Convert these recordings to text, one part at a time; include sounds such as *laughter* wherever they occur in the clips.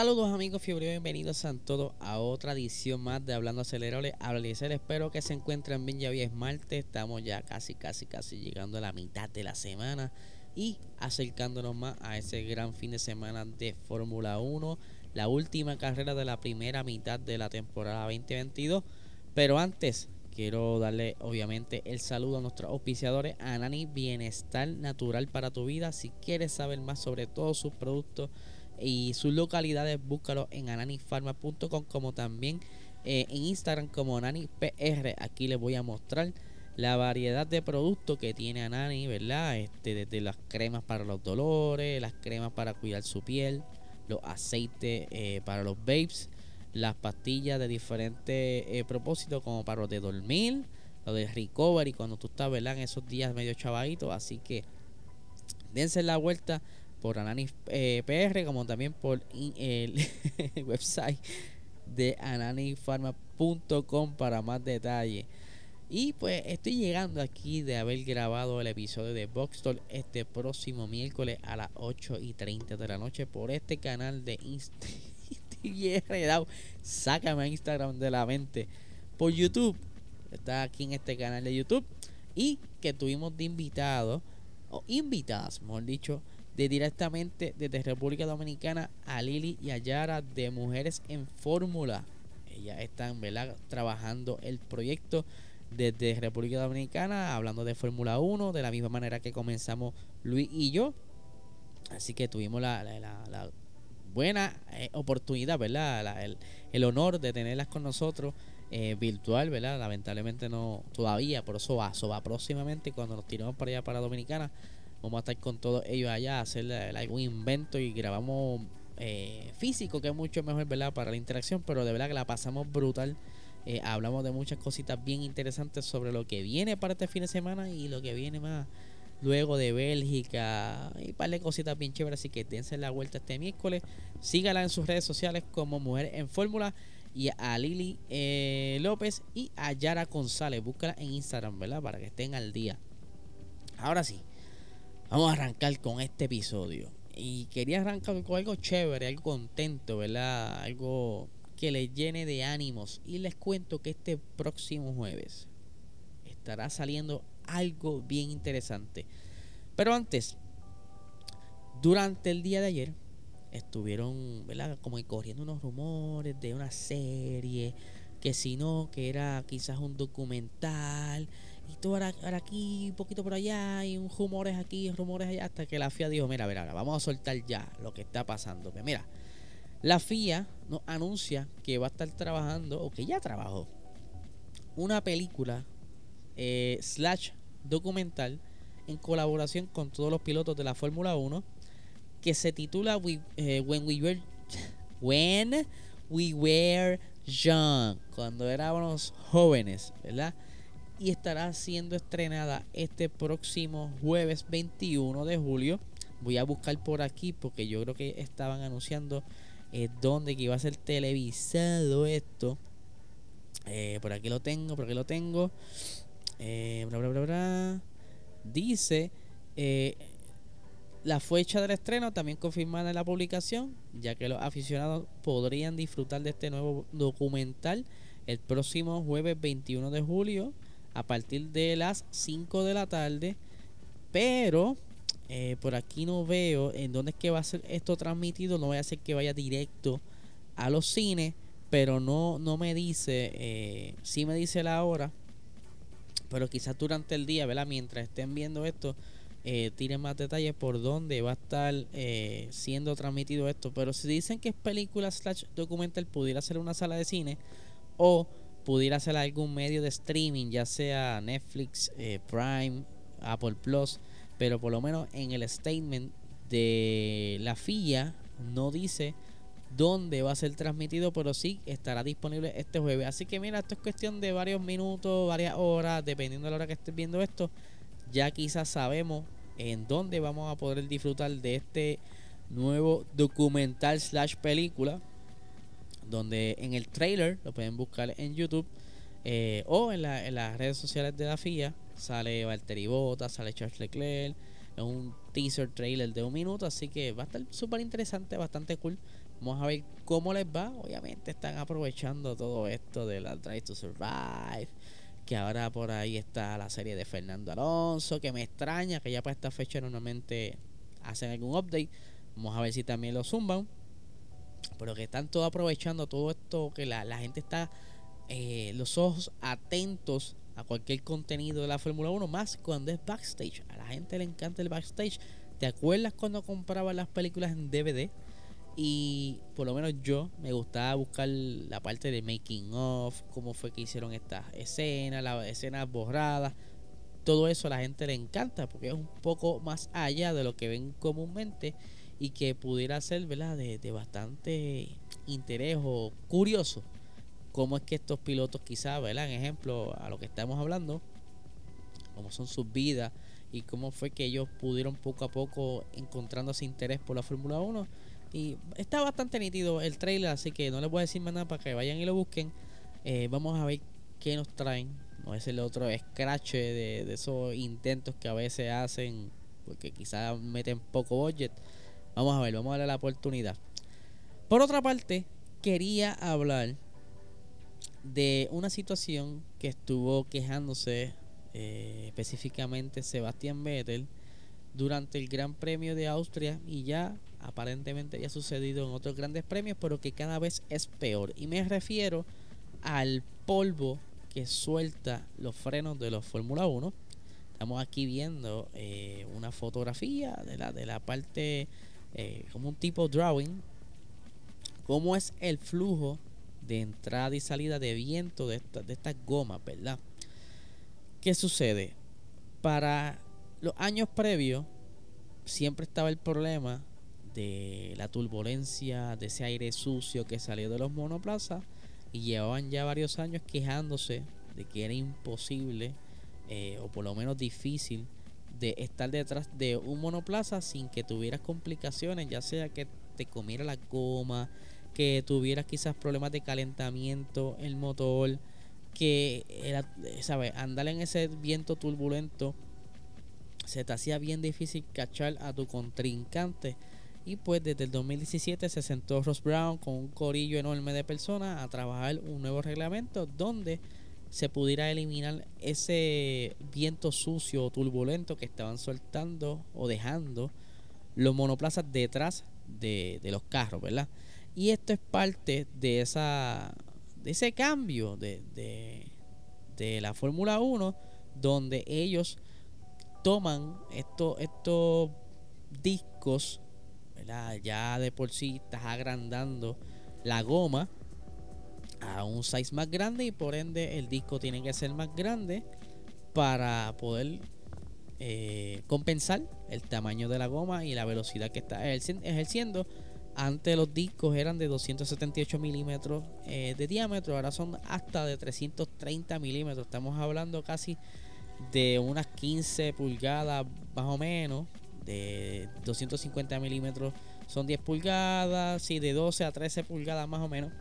Saludos amigos fiebre, bienvenidos a todos a otra edición más de Hablando Acelerable. Hablar espero que se encuentren bien, ya hoy es martes, estamos ya casi, casi, casi llegando a la mitad de la semana y acercándonos más a ese gran fin de semana de Fórmula 1, la última carrera de la primera mitad de la temporada 2022. Pero antes, quiero darle obviamente el saludo a nuestros auspiciadores, a Nani Bienestar Natural para tu vida. Si quieres saber más sobre todos sus productos, y sus localidades búscalo en ananifarma.com como también eh, en Instagram como AnaniPR. Aquí les voy a mostrar la variedad de productos que tiene Anani, ¿verdad? Este, desde las cremas para los dolores, las cremas para cuidar su piel, los aceites eh, para los babes, las pastillas de diferentes eh, propósitos como para los de dormir, los de recovery cuando tú estás, ¿verdad? En esos días medio chavaditos. Así que dense la vuelta por Ananis eh, PR, como también por el *laughs* website de ananifarma.com para más detalles. Y pues estoy llegando aquí de haber grabado el episodio de Boxstore este próximo miércoles a las 8 y 30 de la noche por este canal de Instagram. *laughs* Sácame a Instagram de la mente. Por YouTube. Está aquí en este canal de YouTube. Y que tuvimos de invitados, o invitadas, mejor dicho, de directamente desde República Dominicana a Lili y a Yara de Mujeres en Fórmula. Ellas están ¿verdad? trabajando el proyecto desde República Dominicana, hablando de Fórmula 1, de la misma manera que comenzamos Luis y yo. Así que tuvimos la, buena eh, oportunidad, ¿verdad? El, el, honor de tenerlas con nosotros eh, virtual, ¿verdad? Lamentablemente no todavía, por eso va, eso va próximamente cuando nos tiramos para allá para Dominicana Vamos a estar con todos ellos allá, hacer algún invento y grabamos eh, físico, que es mucho mejor, ¿verdad? Para la interacción, pero de verdad que la pasamos brutal. Eh, hablamos de muchas cositas bien interesantes sobre lo que viene para este fin de semana y lo que viene más luego de Bélgica y un par de cositas bien chéveres. Así que dense la vuelta este miércoles. Sígala en sus redes sociales como Mujer en Fórmula y a Lili eh, López y a Yara González. Búscala en Instagram, ¿verdad? Para que estén al día. Ahora sí, Vamos a arrancar con este episodio. Y quería arrancar con algo chévere, algo contento, ¿verdad? Algo que les llene de ánimos. Y les cuento que este próximo jueves estará saliendo algo bien interesante. Pero antes, durante el día de ayer, estuvieron, ¿verdad? Como corriendo unos rumores de una serie, que si no, que era quizás un documental ahora, aquí, un poquito por allá, y rumores aquí, rumores allá, hasta que la FIA dijo, mira, mira, vamos a soltar ya lo que está pasando. Que mira, la FIA nos anuncia que va a estar trabajando, o que ya trabajó, una película eh, slash documental en colaboración con todos los pilotos de la Fórmula 1 que se titula eh, When We Were *laughs* When We Were Young, cuando éramos jóvenes, ¿verdad? Y estará siendo estrenada este próximo jueves 21 de julio. Voy a buscar por aquí porque yo creo que estaban anunciando eh, dónde que iba a ser televisado esto. Eh, por aquí lo tengo, por aquí lo tengo. Eh, bla, bla, bla. Dice la fecha del estreno también confirmada en la publicación, ya que los aficionados podrían disfrutar de este nuevo documental el próximo jueves 21 de julio a partir de las 5 de la tarde. Pero eh, por aquí no veo en dónde es que va a ser esto transmitido. No voy a hacer que vaya directo a los cines. Pero no, no me dice, eh, sí me dice la hora. Pero quizás durante el día, ¿verdad? Mientras estén viendo esto, eh, tiren más detalles por dónde va a estar eh, siendo transmitido esto. Pero si dicen que es película slash documental, pudiera ser una sala de cine. O pudiera ser algún medio de streaming, ya sea Netflix, eh, Prime, Apple Plus, pero por lo menos en el statement de la FIA no dice dónde va a ser transmitido, pero sí estará disponible este jueves. Así que mira, esto es cuestión de varios minutos, varias horas, dependiendo de la hora que estés viendo esto. Ya quizás sabemos en dónde vamos a poder disfrutar de este nuevo documental slash película. Donde en el trailer, lo pueden buscar en YouTube eh, o en, en, las redes sociales de la FIA, sale Valtteri Bottas, sale Charles Leclerc. Es un teaser trailer de un minuto, así que va a estar súper interesante, bastante cool. Vamos a ver cómo les va. Obviamente están aprovechando todo esto de la Drive to Survive. Que ahora por ahí está la serie de Fernando Alonso. Que me extraña que ya para esta fecha normalmente hacen algún update. Vamos a ver si también lo zumban. Pero que están todos aprovechando todo esto. Que la, gente está eh, los ojos atentos a cualquier contenido de la Fórmula 1. Más cuando es backstage. A la gente le encanta el backstage. ¿Te acuerdas cuando compraba las películas en DVD? Y por lo menos yo me gustaba buscar la parte de making of, cómo fue que hicieron estas escenas, las escenas borradas. Todo eso a la gente le encanta porque es un poco más allá de lo que ven comúnmente y que pudiera ser ¿verdad? De, de bastante interés o curioso cómo es que estos pilotos quizás, ¿verdad? En ejemplo a lo que estamos hablando, cómo son sus vidas y cómo fue que ellos pudieron poco a poco encontrando ese interés por la Fórmula 1 y está bastante nítido el trailer, así que no les voy a decir más nada para que vayan y lo busquen. Eh, vamos a ver qué nos traen. No es el otro scratch de, esos intentos que a veces hacen, porque quizás meten poco budget. Vamos a ver, vamos a darle la oportunidad. Por otra parte, quería hablar de una situación que estuvo quejándose eh, específicamente Sebastián Vettel durante el Gran Premio de Austria y ya aparentemente ya ha sucedido en otros grandes premios, pero que cada vez es peor. Y me refiero al polvo que suelta los frenos de los Fórmula 1. Estamos aquí viendo eh, una fotografía de la, de la parte eh, como un tipo drawing. Cómo es el flujo de entrada y salida de viento de, esta, de estas gomas, ¿verdad? ¿Qué sucede? Para los años previos siempre estaba el problema de la turbulencia, de ese aire sucio que salió de los monoplazas y llevaban ya varios años quejándose de que era imposible eh, o por lo menos difícil de estar detrás de un monoplaza sin que tuvieras complicaciones, ya sea que te comiera la goma, que tuvieras quizás problemas de calentamiento el motor, que era, ¿sabes? andar en ese viento turbulento se te hacía bien difícil cachar a tu contrincante y pues desde el 2017 se sentó Ross Brown con un corillo enorme de personas a trabajar un nuevo reglamento donde se pudiera eliminar ese viento sucio o turbulento que estaban soltando o dejando los monoplazas detrás de, los carros, ¿verdad? Y esto es parte de esa de ese cambio de, de, de la Fórmula 1 donde ellos toman estos, estos discos ya de por sí estás agrandando la goma a un size más grande y por ende el disco tiene que ser más grande para poder eh, compensar el tamaño de la goma y la velocidad que está ejerciendo. Antes los discos eran de 278 milímetros eh, de diámetro, ahora son hasta de 330 milímetros. Estamos hablando casi de unas 15 pulgadas más o menos de 250 milímetros son 10 pulgadas, sí, de 12 a 13 pulgadas más o menos.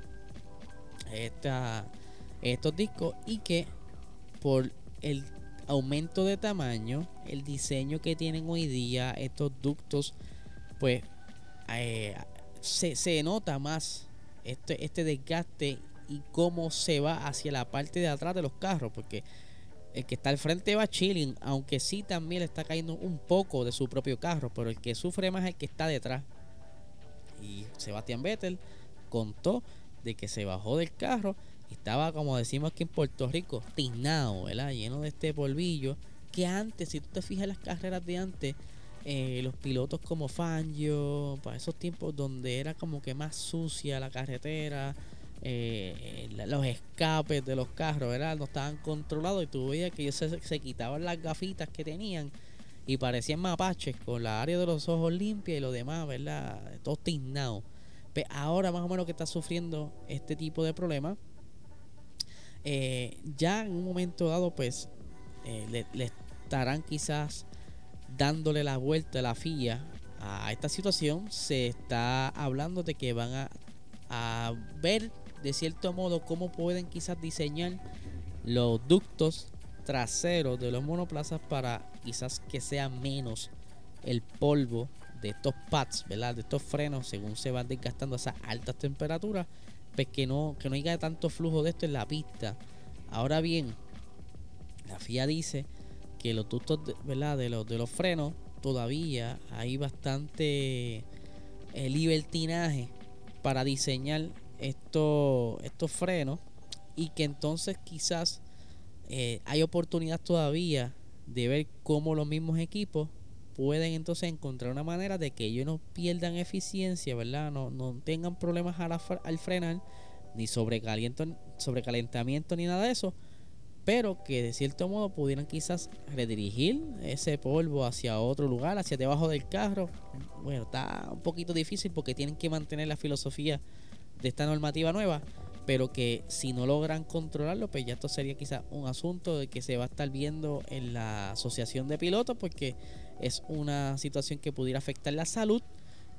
Estos discos y que por el aumento de tamaño, el diseño que tienen hoy día estos ductos, pues eh, se, se, nota más este, este desgaste y cómo se va hacia la parte de atrás de los carros, porque el que está al frente va chilling, aunque sí también le está cayendo un poco de su propio carro, pero el que sufre más es el que está detrás. Y Sebastián Vettel contó de que se bajó del carro y estaba, como decimos aquí en Puerto Rico, tiznado, ¿verdad? Lleno de este polvillo. Que antes, si tú te fijas en las carreras de antes, eh, los pilotos como Fangio, para esos tiempos donde era como que más sucia la carretera, eh, los escapes de los carros, ¿verdad? No estaban controlados y tú veías que ellos se, quitaban las gafitas que tenían y parecían mapaches con la área de los ojos limpia y lo demás, ¿verdad? Todo tiznado. Ahora más o menos que está sufriendo este tipo de problemas, eh, ya en un momento dado pues eh, le, estarán quizás dándole la vuelta a la FIA a esta situación. Se está hablando de que van a ver de cierto modo cómo pueden quizás diseñar los ductos traseros de los monoplazas para quizás que sea menos el polvo de estos pads, ¿verdad? De estos frenos, según se van desgastando esas altas temperaturas, pues que no, que no haya tanto flujo de esto en la pista. Ahora bien, la FIA dice que los ductos, ¿verdad? De los, de los frenos, todavía hay bastante eh, libertinaje para diseñar estos, estos frenos y que entonces quizás eh, hay oportunidad todavía de ver cómo los mismos equipos pueden entonces encontrar una manera de que ellos no pierdan eficiencia, ¿verdad? No, no tengan problemas al, frenar, ni sobrecalentamiento ni nada de eso, pero que de cierto modo pudieran quizás redirigir ese polvo hacia otro lugar, hacia debajo del carro. Bueno, está un poquito difícil porque tienen que mantener la filosofía de esta normativa nueva, pero que si no logran controlarlo, pues ya esto sería quizás un asunto de que se va a estar viendo en la asociación de pilotos porque es una situación que pudiera afectar la salud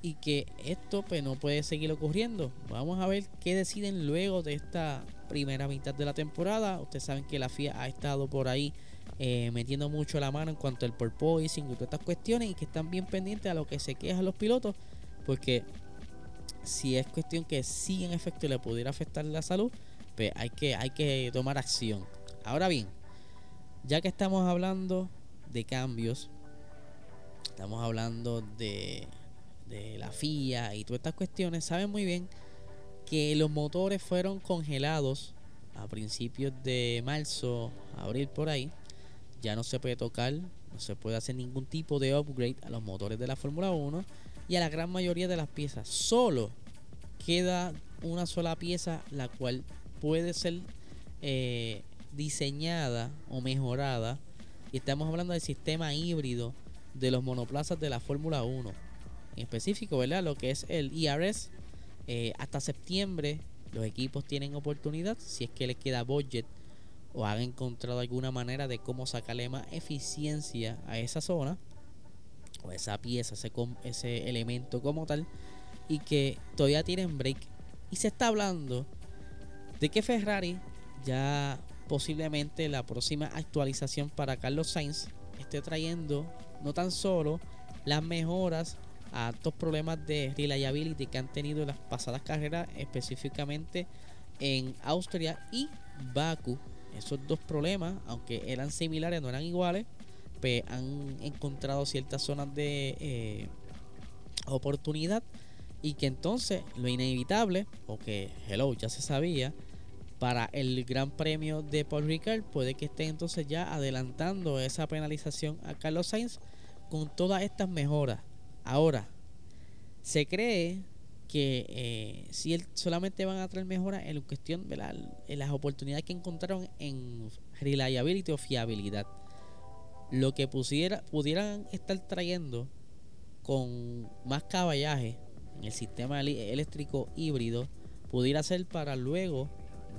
y que esto pues no puede seguir ocurriendo. Vamos a ver qué deciden luego de esta primera mitad de la temporada. Ustedes saben que la FIA ha estado por ahí eh, metiendo mucho la mano en cuanto al porpoising y todas estas cuestiones y que están bien pendientes a lo que se quejan los pilotos porque si es cuestión que sí en efecto le pudiera afectar la salud, pues hay que, hay que tomar acción. Ahora bien, ya que estamos hablando de cambios estamos hablando de, de la FIA y todas estas cuestiones, saben muy bien que los motores fueron congelados a principios de marzo, abril por ahí. Ya no se puede tocar, no se puede hacer ningún tipo de upgrade a los motores de la Fórmula 1 y a la gran mayoría de las piezas. Solo queda una sola pieza la cual puede ser eh, diseñada o mejorada. Y estamos hablando del sistema híbrido de los monoplazas de la Fórmula 1. En específico, ¿verdad? Lo que es el IRS. E eh, hasta septiembre los equipos tienen oportunidad, si es que les queda budget o han encontrado alguna manera de cómo sacarle más eficiencia a esa zona o esa pieza, ese, ese elemento como tal, y que todavía tienen break. Y se está hablando de que Ferrari ya posiblemente la próxima actualización para Carlos Sainz esté trayendo no tan solo las mejoras a estos problemas de reliability que han tenido en las pasadas carreras, específicamente en Austria y Baku. Esos dos problemas, aunque eran similares, no eran iguales, pues han encontrado ciertas zonas de eh, oportunidad y que entonces lo inevitable, o que hello ya se sabía, para el Gran Premio de Paul Ricard puede que esté entonces ya adelantando esa penalización a Carlos Sainz con todas estas mejoras. Ahora, se cree que eh, si él solamente van a traer mejoras en cuestión de las oportunidades que encontraron en reliability o fiabilidad. Lo que pusiera, pudieran estar trayendo con más caballaje en el sistema eléctrico híbrido pudiera ser para luego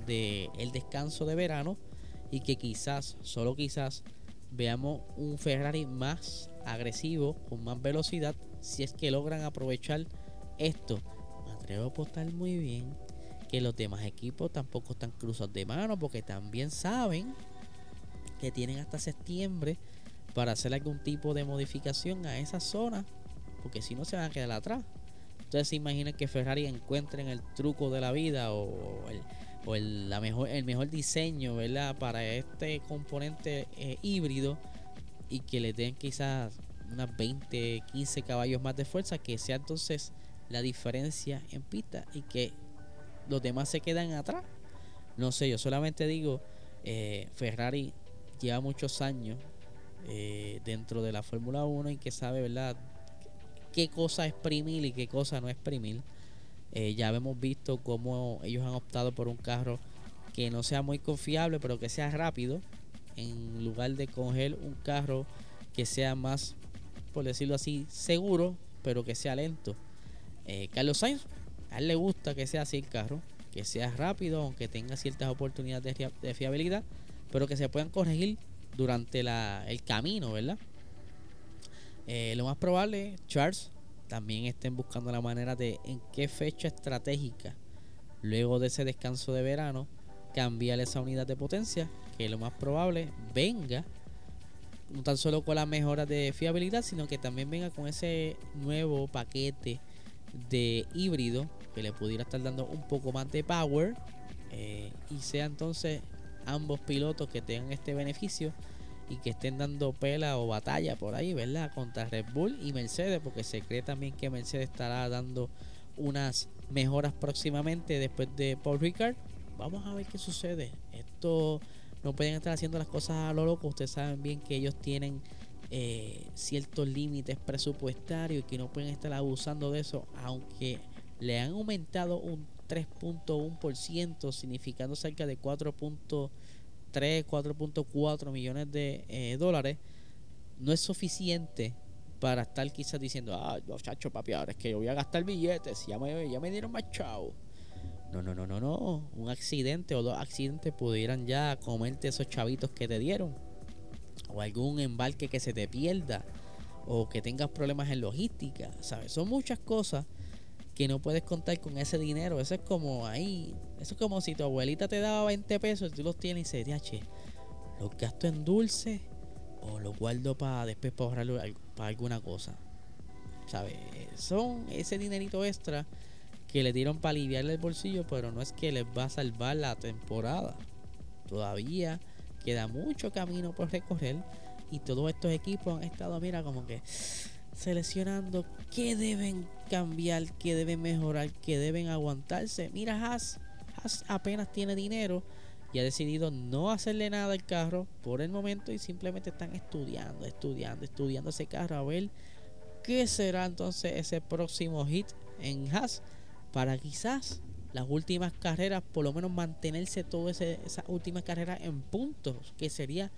del el descanso de verano y que quizás, solo quizás, veamos un Ferrari más agresivo, con más velocidad, si es que logran aprovechar esto. Me atrevo a apostar muy bien que los demás equipos tampoco están cruzados de mano porque también saben que tienen hasta septiembre para hacer algún tipo de modificación a esa zona, porque si no se van a quedar atrás. Ustedes se imaginan que Ferrari encuentren el truco de la vida o el, o el, la mejor, el mejor diseño ¿verdad? para este componente eh, híbrido y que le den quizás unas 20, 15 caballos más de fuerza, que sea entonces la diferencia en pista y que los demás se quedan atrás. No sé, yo solamente digo, eh, Ferrari lleva muchos años eh, dentro de la Fórmula 1 y que sabe, ¿verdad?, qué cosa exprimir y qué cosa no exprimir. Eh, ya hemos visto cómo ellos han optado por un carro que no sea muy confiable, pero que sea rápido en lugar de coger un carro que sea más, por decirlo así, seguro, pero que sea lento. Eh, Carlos Sainz A él le gusta que sea así el carro, que sea rápido, aunque tenga ciertas oportunidades de, fiabilidad, pero que se puedan corregir durante el camino, ¿verdad? Eh, lo más probable, Charles también estén buscando la manera de en qué fecha estratégica, luego de ese descanso de verano, cambiar esa unidad de potencia, lo más probable venga no tan solo con las mejoras de fiabilidad, sino que también venga con ese nuevo paquete de híbrido que le pudiera estar dando un poco más de power eh, y sea entonces ambos pilotos que tengan este beneficio y que estén dando pela o batalla por ahí, ¿verdad? Contra Red Bull y Mercedes, porque se cree también que Mercedes estará dando unas mejoras próximamente después de Paul Ricard. Vamos a ver qué sucede. Esto no pueden estar haciendo las cosas a lo loco. Ustedes saben bien que ellos tienen eh, ciertos límites presupuestarios y que no pueden estar abusando de eso, aunque le han aumentado un 3.1%, significando cerca de 4.3, 4.4 millones de eh, dólares, no es suficiente para estar quizás diciendo, ah, chacho, papi, ahora es que yo voy a gastar billetes, ya me, ya me dieron más chao. No, no, no, no, no. Un accidente o dos accidentes pudieran ya comerte esos chavitos que te dieron. O algún embarque que se te pierda. O que tengas problemas en logística. ¿Sabes? Son muchas cosas que no puedes contar con ese dinero. Eso es como ahí. Eso es como si tu abuelita te daba 20 pesos y tú los tienes y dices, che, los gasto en dulce o los guardo para después para ahorrarlo para alguna cosa. ¿Sabes? Son ese dinerito extra que le dieron para aliviarle el bolsillo, pero no es que les va a salvar la temporada. Todavía queda mucho camino por recorrer y todos estos equipos han estado, mira, como que seleccionando qué deben cambiar, qué deben mejorar, qué deben aguantarse. Mira, Haas, Haas apenas tiene dinero y ha decidido no hacerle nada al carro por el momento y simplemente están estudiando, estudiando, estudiando ese carro a ver qué será entonces ese próximo hit en Haas para quizás las últimas carreras, por lo menos mantenerse todas esas últimas carreras en puntos, que sería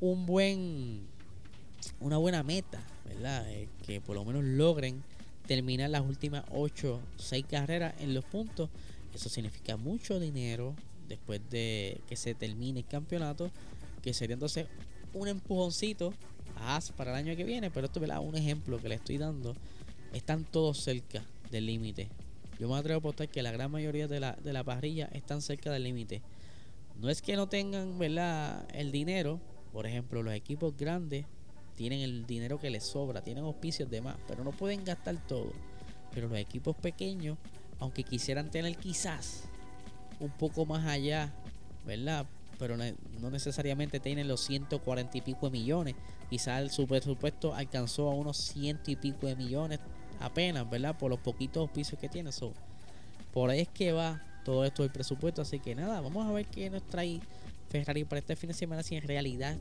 un buen una buena meta, ¿verdad? Eh, que por lo menos logren terminar las últimas 8, 6 carreras en los puntos. Eso significa mucho dinero después de que se termine el campeonato, que sería entonces un empujoncito a para el año que viene, pero esto es un ejemplo que le estoy dando. Están todos cerca del límite. Yo me atrevo a apostar que la gran mayoría de la, de la parrilla están cerca del límite. No es que no tengan ¿verdad? el dinero, por ejemplo, los equipos grandes tienen el dinero que les sobra, tienen auspicios de más, pero no pueden gastar todo. Pero los equipos pequeños, aunque quisieran tener quizás un poco más allá, ¿verdad? Pero no necesariamente tienen los 140 y pico de millones. Quizás su presupuesto alcanzó a unos ciento y pico de millones apenas, ¿verdad? Por los poquitos auspicios que tiene. So, por ahí es que va todo esto del presupuesto. Así que nada, vamos a ver qué nos trae Ferrari para este fin de semana. Si en realidad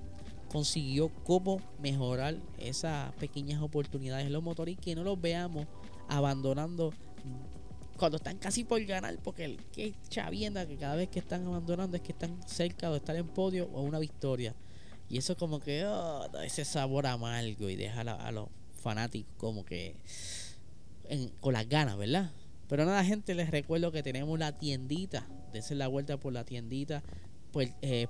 consiguió cómo mejorar esas pequeñas oportunidades en los motores y que no los veamos abandonando cuando están casi por ganar, porque que chavienda que cada vez que están abandonando es que están cerca de estar en podio o una victoria. Y eso como que oh, da ese sabor amargo y deja a los fanáticos como que con las ganas, ¿verdad? Pero nada, gente, les recuerdo que tenemos la tiendita. Dense la vuelta por la tiendita pues, eh,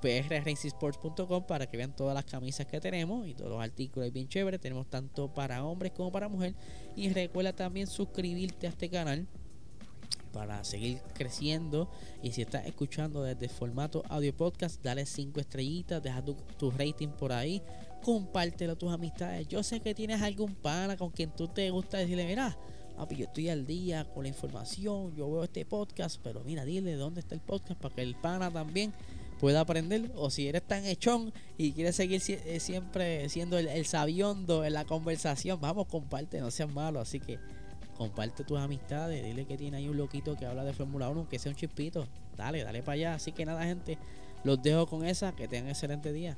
para que vean todas las camisas que tenemos y todos los artículos bien chéveres. Tenemos tanto para hombres como para mujeres. Y recuerda también suscribirte a este canal para seguir creciendo. Y si estás escuchando desde formato audio podcast, dale 5 estrellitas, deja tu, tu, rating por ahí, compártelo a tus amistades. Yo sé que tienes algún pana con quien tú te gusta decirle, mira, yo estoy al día con la información, yo veo este podcast, pero mira, dile dónde está el podcast para que el pana también pueda aprender. O si eres tan hechón y quieres seguir eh, siempre siendo el, sabiondo en la conversación, vamos, comparte, no seas malo. Así que comparte tus amistades, dile que tiene ahí un loquito que habla de Fórmula 1, que sea un chispito. Dale, dale para allá. Así que nada, gente, los dejo con esa. Que tengan excelente día.